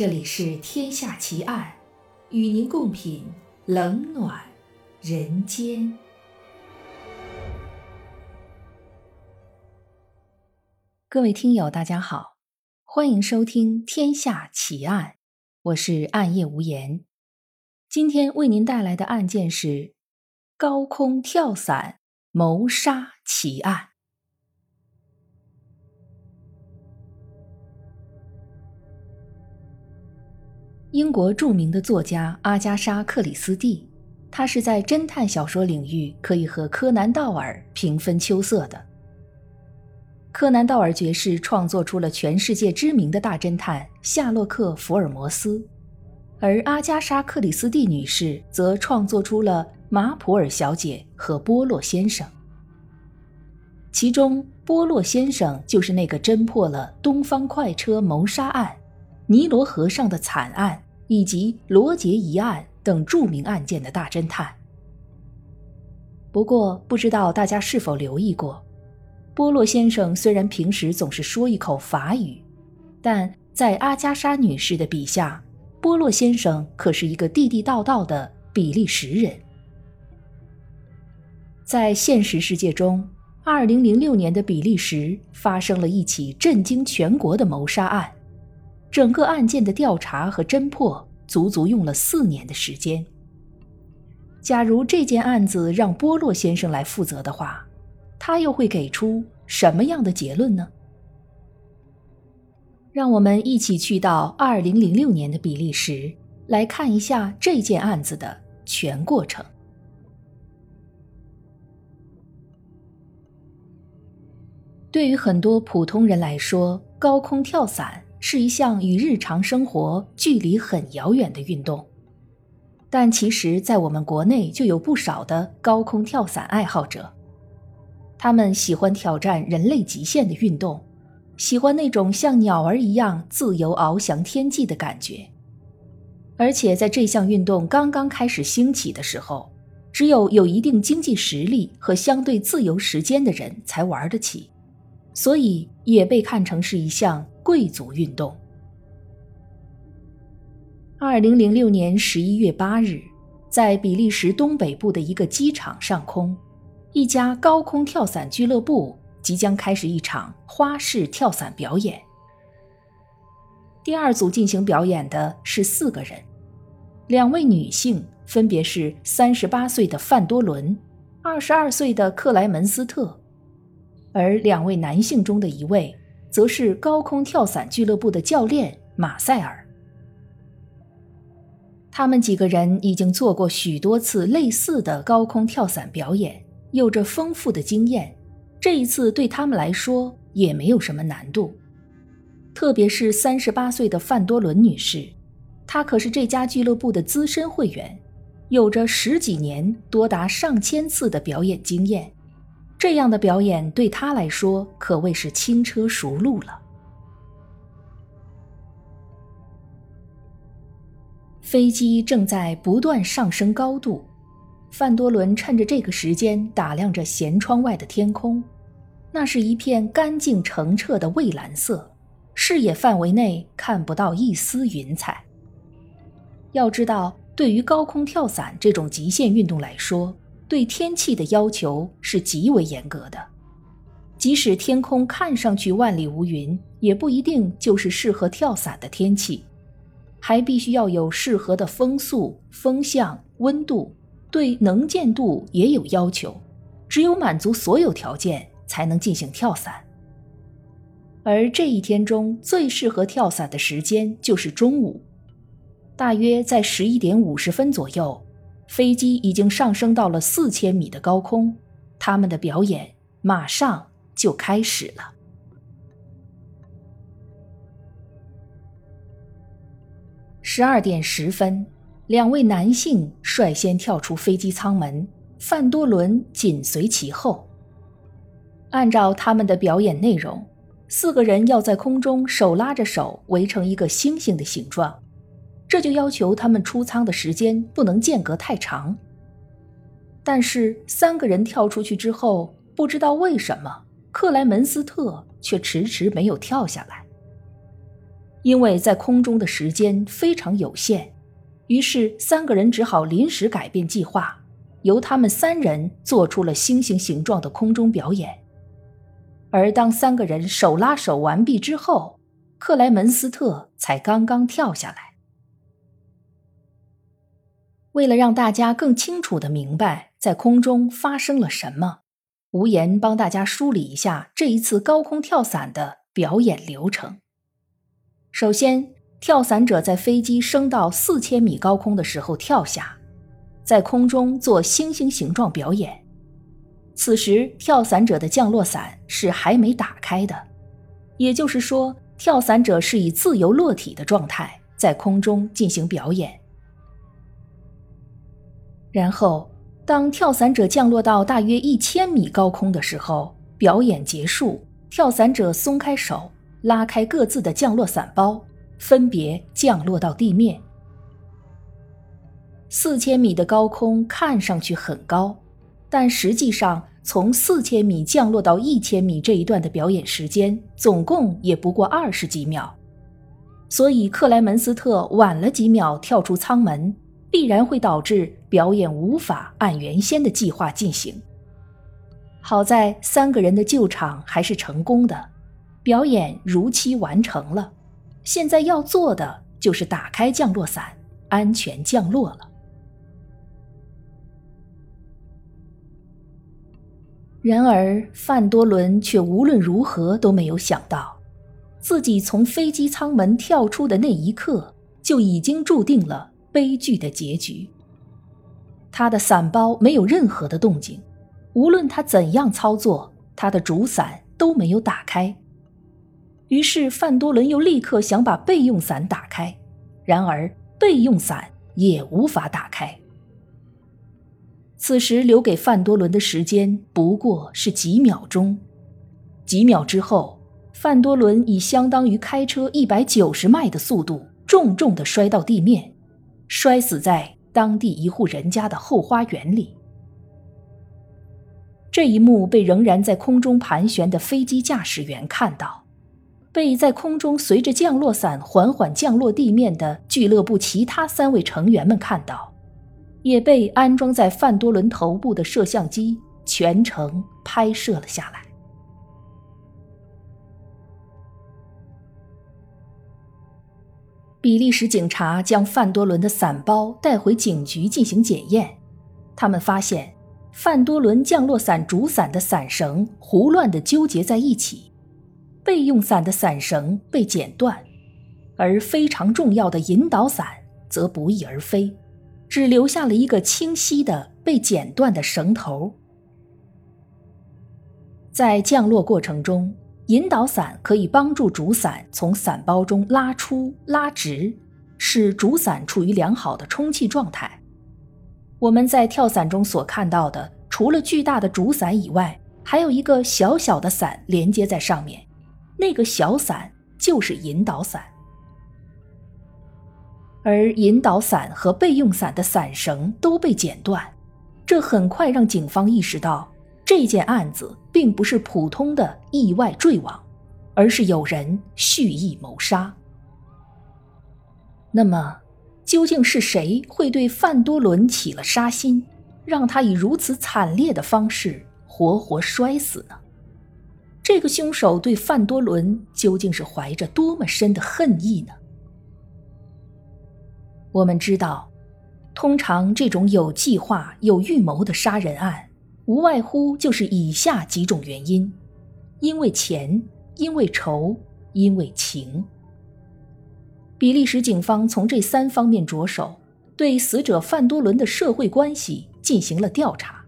这里是《天下奇案》，与您共品冷暖人间。各位听友，大家好，欢迎收听《天下奇案》，我是暗夜无言。今天为您带来的案件是高空跳伞谋杀奇案。英国著名的作家阿加莎·克里斯蒂，她是在侦探小说领域可以和柯南·道尔平分秋色的。柯南·道尔爵士创作出了全世界知名的大侦探夏洛克·福尔摩斯，而阿加莎·克里斯蒂女士则创作出了马普尔小姐和波洛先生。其中，波洛先生就是那个侦破了东方快车谋杀案。尼罗河上的惨案以及罗杰疑案等著名案件的大侦探。不过，不知道大家是否留意过，波洛先生虽然平时总是说一口法语，但在阿加莎女士的笔下，波洛先生可是一个地地道道的比利时人。在现实世界中，2006年的比利时发生了一起震惊全国的谋杀案。整个案件的调查和侦破足足用了四年的时间。假如这件案子让波洛先生来负责的话，他又会给出什么样的结论呢？让我们一起去到二零零六年的比利时，来看一下这件案子的全过程。对于很多普通人来说，高空跳伞。是一项与日常生活距离很遥远的运动，但其实，在我们国内就有不少的高空跳伞爱好者。他们喜欢挑战人类极限的运动，喜欢那种像鸟儿一样自由翱翔天际的感觉。而且，在这项运动刚刚开始兴起的时候，只有有一定经济实力和相对自由时间的人才玩得起，所以也被看成是一项。贵族运动。二零零六年十一月八日，在比利时东北部的一个机场上空，一家高空跳伞俱乐部即将开始一场花式跳伞表演。第二组进行表演的是四个人，两位女性分别是三十八岁的范多伦、二十二岁的克莱门斯特，而两位男性中的一位。则是高空跳伞俱乐部的教练马塞尔。他们几个人已经做过许多次类似的高空跳伞表演，有着丰富的经验。这一次对他们来说也没有什么难度。特别是三十八岁的范多伦女士，她可是这家俱乐部的资深会员，有着十几年、多达上千次的表演经验。这样的表演对他来说可谓是轻车熟路了。飞机正在不断上升高度，范多伦趁着这个时间打量着舷窗外的天空，那是一片干净澄澈的蔚蓝色，视野范围内看不到一丝云彩。要知道，对于高空跳伞这种极限运动来说，对天气的要求是极为严格的，即使天空看上去万里无云，也不一定就是适合跳伞的天气，还必须要有适合的风速、风向、温度，对能见度也有要求。只有满足所有条件，才能进行跳伞。而这一天中最适合跳伞的时间就是中午，大约在十一点五十分左右。飞机已经上升到了四千米的高空，他们的表演马上就开始了。十二点十分，两位男性率先跳出飞机舱门，范多伦紧随其后。按照他们的表演内容，四个人要在空中手拉着手围成一个星星的形状。这就要求他们出舱的时间不能间隔太长。但是三个人跳出去之后，不知道为什么克莱门斯特却迟迟没有跳下来。因为在空中的时间非常有限，于是三个人只好临时改变计划，由他们三人做出了星星形状的空中表演。而当三个人手拉手完毕之后，克莱门斯特才刚刚跳下来。为了让大家更清楚的明白在空中发生了什么，无言帮大家梳理一下这一次高空跳伞的表演流程。首先，跳伞者在飞机升到四千米高空的时候跳下，在空中做星星形状表演。此时，跳伞者的降落伞是还没打开的，也就是说，跳伞者是以自由落体的状态在空中进行表演。然后，当跳伞者降落到大约一千米高空的时候，表演结束，跳伞者松开手，拉开各自的降落伞包，分别降落到地面。四千米的高空看上去很高，但实际上。从四千米降落到一千米这一段的表演时间，总共也不过二十几秒，所以克莱门斯特晚了几秒跳出舱门，必然会导致表演无法按原先的计划进行。好在三个人的救场还是成功的，表演如期完成了。现在要做的就是打开降落伞，安全降落了。然而，范多伦却无论如何都没有想到，自己从飞机舱门跳出的那一刻，就已经注定了悲剧的结局。他的伞包没有任何的动静，无论他怎样操作，他的主伞都没有打开。于是，范多伦又立刻想把备用伞打开，然而备用伞也无法打开。此时留给范多伦的时间不过是几秒钟，几秒之后，范多伦以相当于开车一百九十迈的速度重重地摔到地面，摔死在当地一户人家的后花园里。这一幕被仍然在空中盘旋的飞机驾驶员看到，被在空中随着降落伞缓缓降落地面的俱乐部其他三位成员们看到。也被安装在范多伦头部的摄像机全程拍摄了下来。比利时警察将范多伦的伞包带回警局进行检验，他们发现范多伦降落伞主伞的伞绳胡乱的纠结在一起，备用伞的伞绳被剪断，而非常重要的引导伞则不翼而飞。只留下了一个清晰的被剪断的绳头。在降落过程中，引导伞可以帮助主伞从伞包中拉出、拉直，使主伞处于良好的充气状态。我们在跳伞中所看到的，除了巨大的主伞以外，还有一个小小的伞连接在上面，那个小伞就是引导伞。而引导伞和备用伞的伞绳都被剪断，这很快让警方意识到这件案子并不是普通的意外坠亡，而是有人蓄意谋杀。那么，究竟是谁会对范多伦起了杀心，让他以如此惨烈的方式活活摔死呢？这个凶手对范多伦究竟是怀着多么深的恨意呢？我们知道，通常这种有计划、有预谋的杀人案，无外乎就是以下几种原因：因为钱，因为仇，因为情。比利时警方从这三方面着手，对死者范多伦的社会关系进行了调查。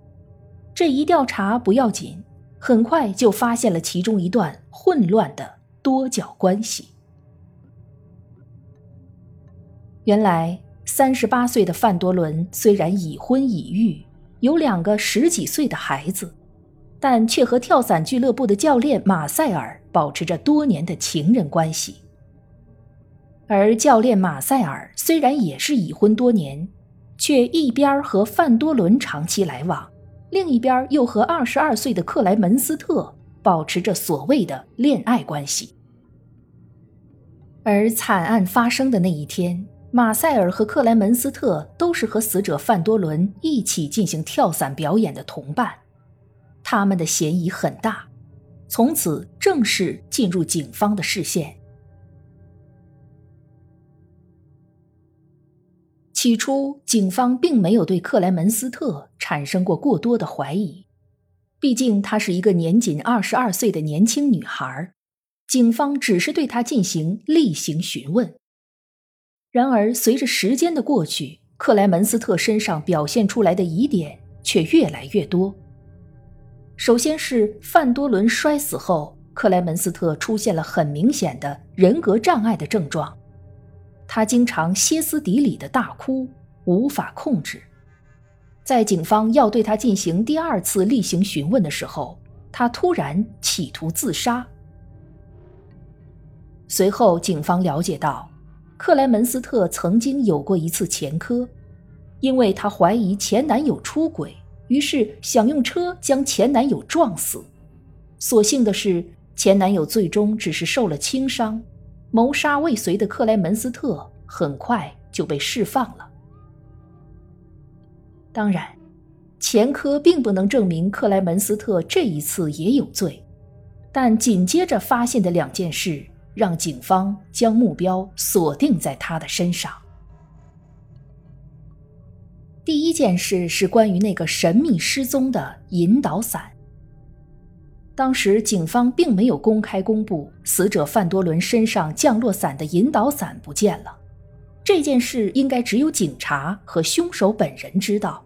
这一调查不要紧，很快就发现了其中一段混乱的多角关系。原来，三十八岁的范多伦虽然已婚已育，有两个十几岁的孩子，但却和跳伞俱乐部的教练马塞尔保持着多年的情人关系。而教练马塞尔虽然也是已婚多年，却一边和范多伦长期来往，另一边又和二十二岁的克莱门斯特保持着所谓的恋爱关系。而惨案发生的那一天，马塞尔和克莱门斯特都是和死者范多伦一起进行跳伞表演的同伴，他们的嫌疑很大，从此正式进入警方的视线。起初，警方并没有对克莱门斯特产生过过多的怀疑，毕竟她是一个年仅二十二岁的年轻女孩。警方只是对她进行例行询问。然而，随着时间的过去，克莱门斯特身上表现出来的疑点却越来越多。首先是范多伦摔死后，克莱门斯特出现了很明显的人格障碍的症状，他经常歇斯底里的大哭，无法控制。在警方要对他进行第二次例行询问的时候，他突然企图自杀。随后，警方了解到，克莱门斯特曾经有过一次前科，因为她怀疑前男友出轨，于是想用车将前男友撞死。所幸的是，前男友最终只是受了轻伤，谋杀未遂的克莱门斯特很快就被释放了。当然，前科并不能证明克莱门斯特这一次也有罪，但紧接着发现的两件事。让警方将目标锁定在他的身上。第一件事是关于那个神秘失踪的引导伞。当时警方并没有公开公布死者范多伦身上降落伞的引导伞不见了，这件事应该只有警察和凶手本人知道。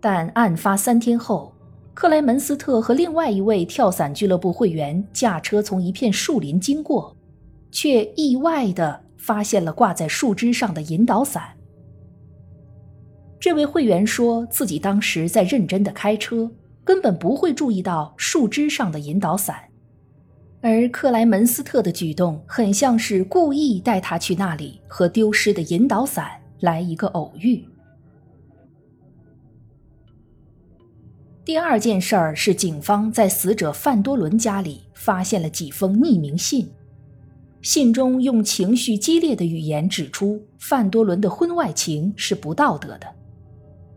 但案发三天后。克莱门斯特和另外一位跳伞俱乐部会员驾车从一片树林经过，却意外地发现了挂在树枝上的引导伞。这位会员说自己当时在认真的开车，根本不会注意到树枝上的引导伞，而克莱门斯特的举动很像是故意带他去那里和丢失的引导伞来一个偶遇。第二件事儿是，警方在死者范多伦家里发现了几封匿名信，信中用情绪激烈的语言指出范多伦的婚外情是不道德的。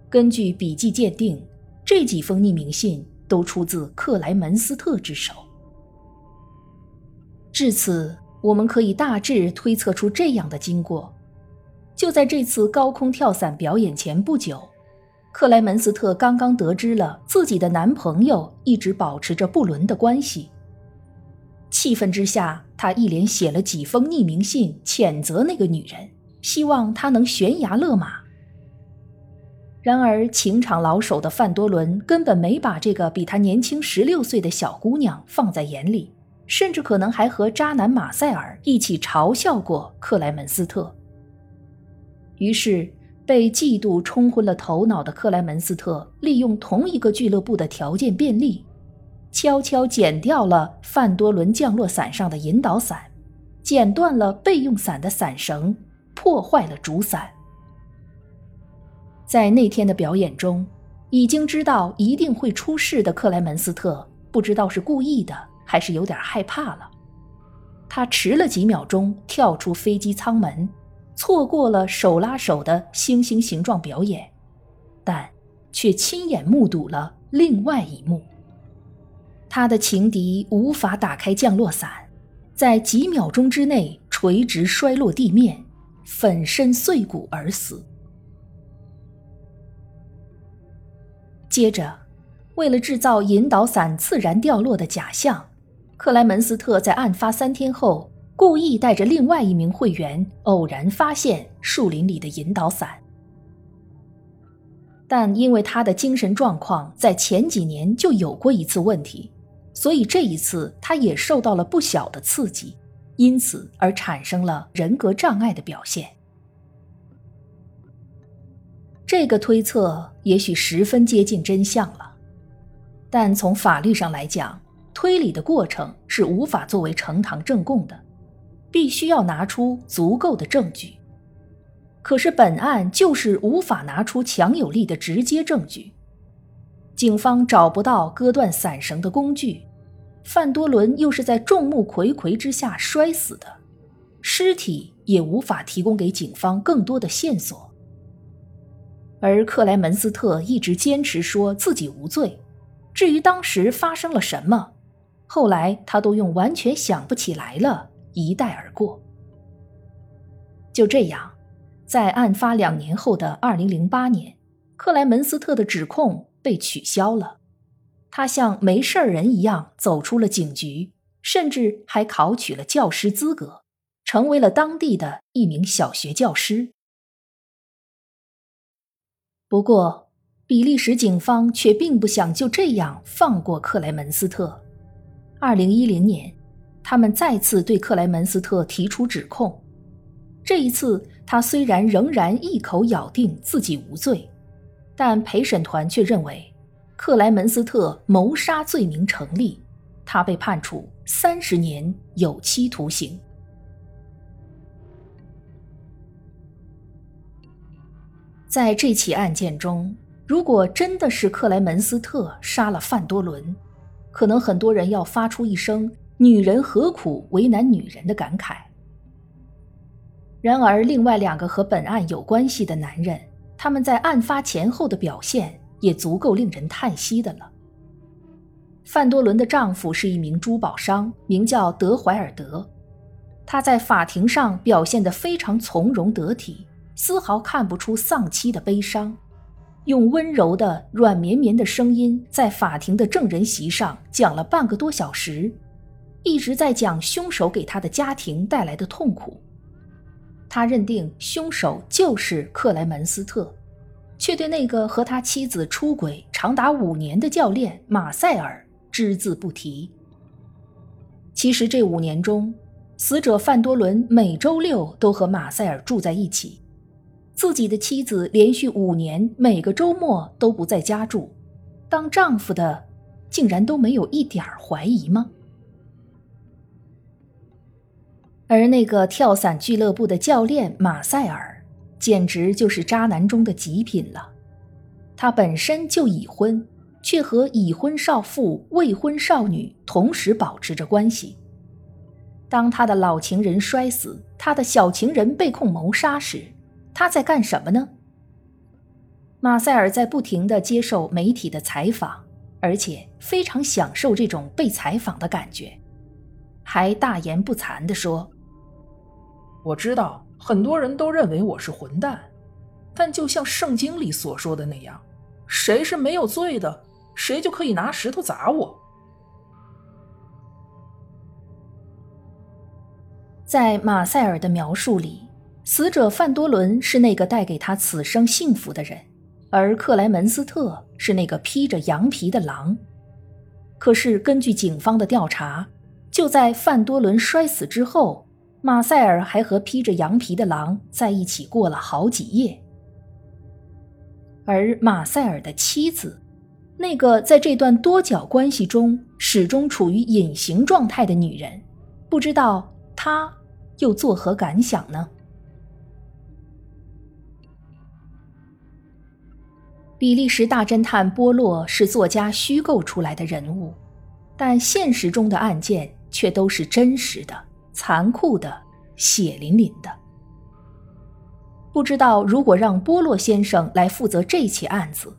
根据笔迹鉴定，这几封匿名信都出自克莱门斯特之手。至此，我们可以大致推测出这样的经过：就在这次高空跳伞表演前不久。克莱门斯特刚刚得知了自己的男朋友一直保持着不伦的关系，气愤之下，他一连写了几封匿名信谴责那个女人，希望她能悬崖勒马。然而，情场老手的范多伦根本没把这个比他年轻十六岁的小姑娘放在眼里，甚至可能还和渣男马塞尔一起嘲笑过克莱门斯特。于是。被嫉妒冲昏了头脑的克莱门斯特，利用同一个俱乐部的条件便利，悄悄剪掉了范多伦降落伞上的引导伞，剪断了备用伞的伞绳，破坏了主伞。在那天的表演中，已经知道一定会出事的克莱门斯特，不知道是故意的还是有点害怕了，他迟了几秒钟跳出飞机舱门。错过了手拉手的星星形状表演，但却亲眼目睹了另外一幕。他的情敌无法打开降落伞，在几秒钟之内垂直摔落地面，粉身碎骨而死。接着，为了制造引导伞自然掉落的假象，克莱门斯特在案发三天后。故意带着另外一名会员偶然发现树林里的引导伞，但因为他的精神状况在前几年就有过一次问题，所以这一次他也受到了不小的刺激，因此而产生了人格障碍的表现。这个推测也许十分接近真相了，但从法律上来讲，推理的过程是无法作为呈堂证供的。必须要拿出足够的证据，可是本案就是无法拿出强有力的直接证据。警方找不到割断伞绳的工具，范多伦又是在众目睽睽之下摔死的，尸体也无法提供给警方更多的线索。而克莱门斯特一直坚持说自己无罪，至于当时发生了什么，后来他都用完全想不起来了。一带而过。就这样，在案发两年后的二零零八年，克莱门斯特的指控被取消了，他像没事人一样走出了警局，甚至还考取了教师资格，成为了当地的一名小学教师。不过，比利时警方却并不想就这样放过克莱门斯特。二零一零年，他们再次对克莱门斯特提出指控。这一次，他虽然仍然一口咬定自己无罪，但陪审团却认为克莱门斯特谋杀罪名成立，他被判处三十年有期徒刑。在这起案件中，如果真的是克莱门斯特杀了范多伦，可能很多人要发出一声“女人何苦为难女人”的感慨。然而，另外两个和本案有关系的男人，他们在案发前后的表现也足够令人叹息的了。范多伦的丈夫是一名珠宝商，名叫德怀尔德，他在法庭上表现得非常从容得体。丝毫看不出丧妻的悲伤，用温柔的软绵绵的声音在法庭的证人席上讲了半个多小时，一直在讲凶手给他的家庭带来的痛苦。他认定凶手就是克莱门斯特，却对那个和他妻子出轨长达五年的教练马塞尔只字不提。其实这五年中，死者范多伦每周六都和马塞尔住在一起。自己的妻子连续五年每个周末都不在家住，当丈夫的竟然都没有一点怀疑吗？而那个跳伞俱乐部的教练马塞尔，简直就是渣男中的极品了。他本身就已婚，却和已婚少妇、未婚少女同时保持着关系。当他的老情人摔死，他的小情人被控谋杀时，他在干什么呢？马塞尔在不停的接受媒体的采访，而且非常享受这种被采访的感觉，还大言不惭地说：“我知道很多人都认为我是混蛋，但就像圣经里所说的那样，谁是没有罪的，谁就可以拿石头砸我。”在马塞尔的描述里。死者范多伦是那个带给他此生幸福的人，而克莱门斯特是那个披着羊皮的狼。可是，根据警方的调查，就在范多伦摔死之后，马塞尔还和披着羊皮的狼在一起过了好几夜。而马塞尔的妻子，那个在这段多角关系中始终处于隐形状态的女人，不知道她又作何感想呢？比利时大侦探波洛是作家虚构出来的人物，但现实中的案件却都是真实的、残酷的、血淋淋的。不知道如果让波洛先生来负责这起案子，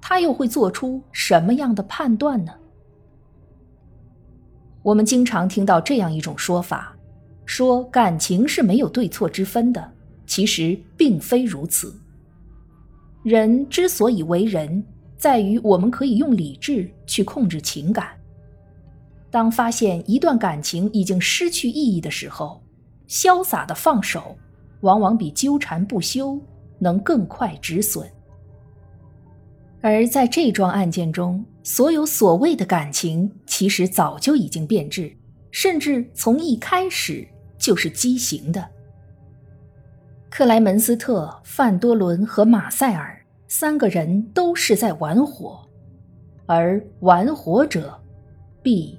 他又会做出什么样的判断呢？我们经常听到这样一种说法，说感情是没有对错之分的，其实并非如此。人之所以为人，在于我们可以用理智去控制情感。当发现一段感情已经失去意义的时候，潇洒的放手，往往比纠缠不休能更快止损。而在这桩案件中，所有所谓的感情，其实早就已经变质，甚至从一开始就是畸形的。克莱门斯特、范多伦和马塞尔。三个人都是在玩火，而玩火者必